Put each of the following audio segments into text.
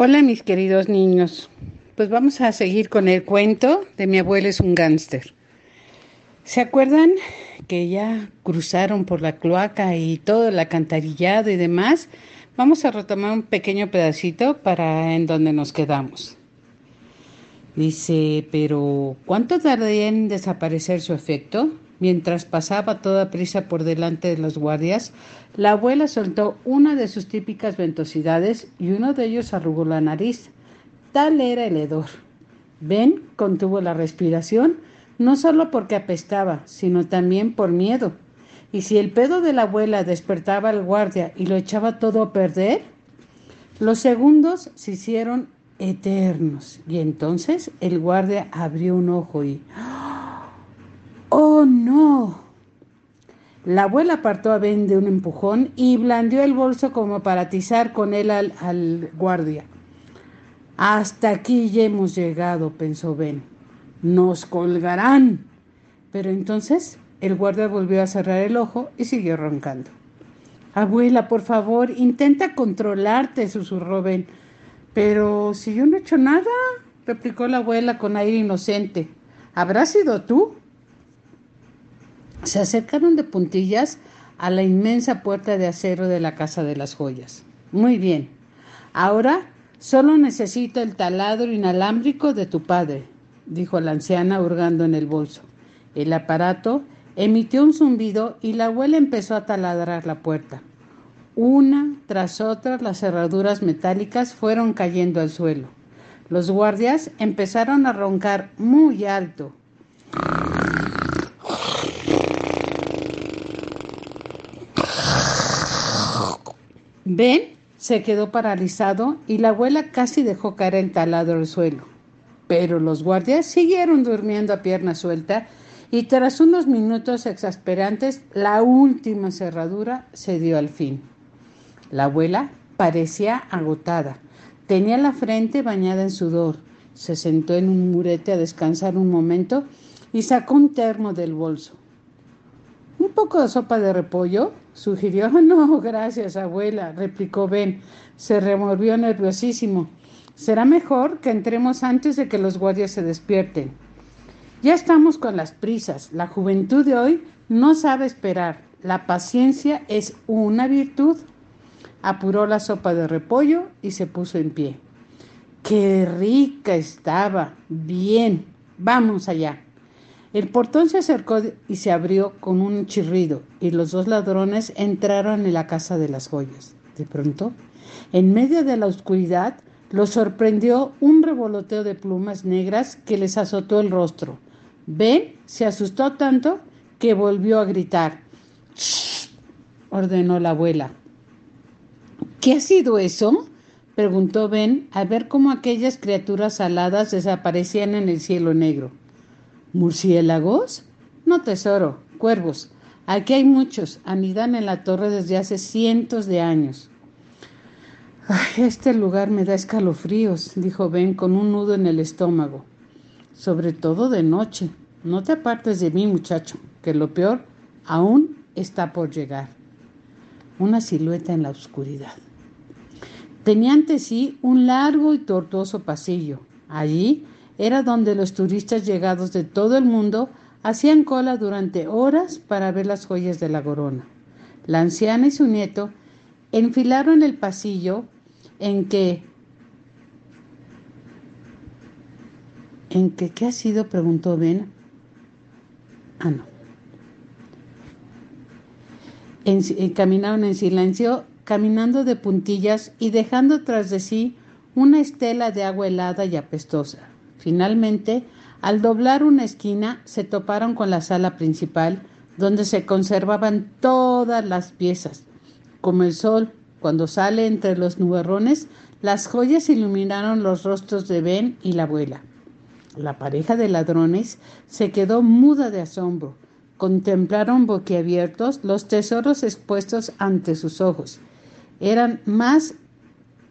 Hola mis queridos niños, pues vamos a seguir con el cuento de mi abuelo es un gángster. ¿Se acuerdan que ya cruzaron por la cloaca y todo el acantarillado y demás? Vamos a retomar un pequeño pedacito para en donde nos quedamos. Dice, pero ¿cuánto tardaría en desaparecer su efecto? Mientras pasaba toda prisa por delante de los guardias, la abuela soltó una de sus típicas ventosidades y uno de ellos arrugó la nariz. Tal era el hedor. Ben contuvo la respiración, no solo porque apestaba, sino también por miedo. Y si el pedo de la abuela despertaba al guardia y lo echaba todo a perder, los segundos se hicieron eternos. Y entonces el guardia abrió un ojo y ¡Oh, no! La abuela apartó a Ben de un empujón y blandió el bolso como para atizar con él al, al guardia. Hasta aquí ya hemos llegado, pensó Ben. Nos colgarán. Pero entonces el guardia volvió a cerrar el ojo y siguió roncando. Abuela, por favor, intenta controlarte, susurró Ben. Pero si yo no he hecho nada, replicó la abuela con aire inocente. ¿Habrá sido tú? Se acercaron de puntillas a la inmensa puerta de acero de la Casa de las Joyas. Muy bien. Ahora solo necesito el taladro inalámbrico de tu padre, dijo la anciana hurgando en el bolso. El aparato emitió un zumbido y la abuela empezó a taladrar la puerta. Una tras otra las cerraduras metálicas fueron cayendo al suelo. Los guardias empezaron a roncar muy alto. Ben se quedó paralizado y la abuela casi dejó caer el taladro al suelo. Pero los guardias siguieron durmiendo a pierna suelta y tras unos minutos exasperantes la última cerradura se dio al fin. La abuela parecía agotada. Tenía la frente bañada en sudor. Se sentó en un murete a descansar un momento y sacó un termo del bolso. ¿Un poco de sopa de repollo? sugirió. No, gracias, abuela, replicó Ben. Se removió nerviosísimo. Será mejor que entremos antes de que los guardias se despierten. Ya estamos con las prisas. La juventud de hoy no sabe esperar. La paciencia es una virtud. Apuró la sopa de repollo y se puso en pie. ¡Qué rica estaba! Bien, vamos allá. El portón se acercó y se abrió con un chirrido, y los dos ladrones entraron en la casa de las joyas. De pronto, en medio de la oscuridad, los sorprendió un revoloteo de plumas negras que les azotó el rostro. Ben se asustó tanto que volvió a gritar. ¡Shh! ordenó la abuela. ¿Qué ha sido eso? preguntó Ben al ver cómo aquellas criaturas aladas desaparecían en el cielo negro. ¿Murciélagos? No, tesoro, cuervos. Aquí hay muchos, anidan en la torre desde hace cientos de años. Este lugar me da escalofríos, dijo Ben con un nudo en el estómago. Sobre todo de noche. No te apartes de mí, muchacho, que lo peor aún está por llegar. Una silueta en la oscuridad. Tenía ante sí un largo y tortuoso pasillo. Allí era donde los turistas llegados de todo el mundo hacían cola durante horas para ver las joyas de la corona. La anciana y su nieto enfilaron el pasillo en que en que qué ha sido preguntó Ben. Ah, no. Eh, caminaron en silencio, caminando de puntillas y dejando tras de sí una estela de agua helada y apestosa. Finalmente, al doblar una esquina, se toparon con la sala principal, donde se conservaban todas las piezas, como el sol Cuando sale entre los nubarrones, las joyas iluminaron los rostros de Ben y la abuela. La pareja de ladrones se quedó muda de asombro. Contemplaron boquiabiertos los tesoros expuestos ante sus ojos. Eran más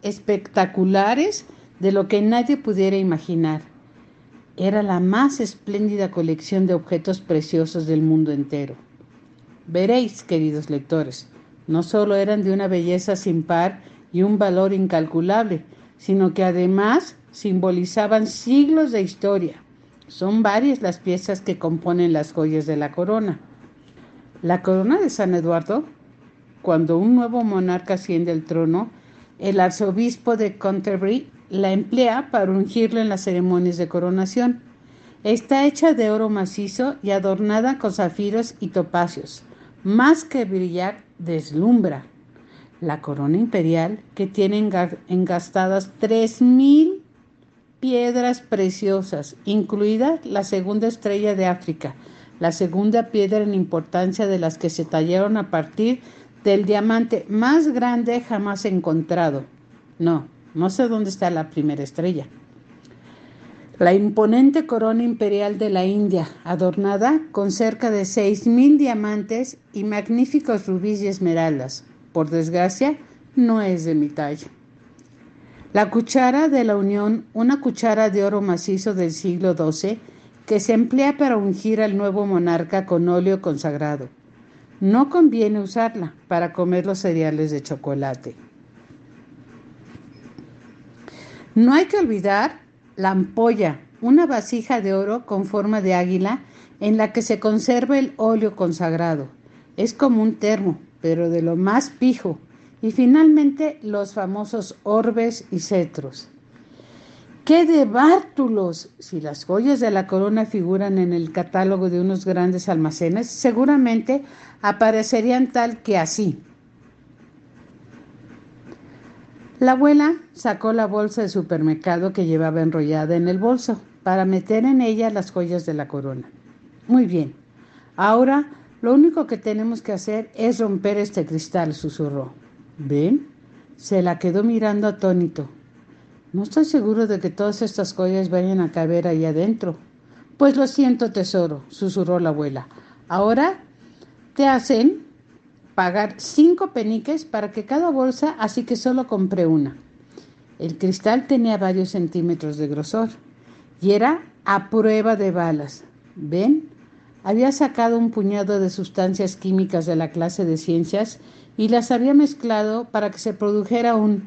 espectaculares de lo que nadie pudiera imaginar. Era la más espléndida colección de objetos preciosos del mundo entero. Veréis, queridos lectores, no solo eran de una belleza sin par y un valor incalculable, sino que además simbolizaban siglos de historia. Son varias las piezas que componen las joyas de la corona. La corona de San Eduardo, cuando un nuevo monarca asciende al trono, el arzobispo de Canterbury la emplea para ungirlo en las ceremonias de coronación. Está hecha de oro macizo y adornada con zafiros y topacios. Más que brillar, deslumbra. La corona imperial, que tiene engastadas tres mil piedras preciosas, incluida la segunda estrella de África, la segunda piedra en importancia de las que se tallaron a partir del diamante más grande jamás encontrado. No, no sé dónde está la primera estrella. La imponente corona imperial de la India, adornada con cerca de seis mil diamantes y magníficos rubíes y esmeraldas. Por desgracia, no es de mi talla. La cuchara de la Unión, una cuchara de oro macizo del siglo XII, que se emplea para ungir al nuevo monarca con óleo consagrado. No conviene usarla para comer los cereales de chocolate. No hay que olvidar la ampolla, una vasija de oro con forma de águila en la que se conserva el óleo consagrado. Es como un termo, pero de lo más pijo. Y finalmente los famosos orbes y cetros. ¡Qué de bártulos! Si las joyas de la corona figuran en el catálogo de unos grandes almacenes, seguramente aparecerían tal que así. La abuela sacó la bolsa de supermercado que llevaba enrollada en el bolso para meter en ella las joyas de la corona. Muy bien, ahora lo único que tenemos que hacer es romper este cristal, susurró. ¿Ven? Se la quedó mirando atónito. No estoy seguro de que todas estas joyas vayan a caber ahí adentro. Pues lo siento, tesoro, susurró la abuela. Ahora te hacen pagar cinco peniques para que cada bolsa, así que solo compré una. El cristal tenía varios centímetros de grosor y era a prueba de balas. ¿Ven? Había sacado un puñado de sustancias químicas de la clase de ciencias y las había mezclado para que se produjera un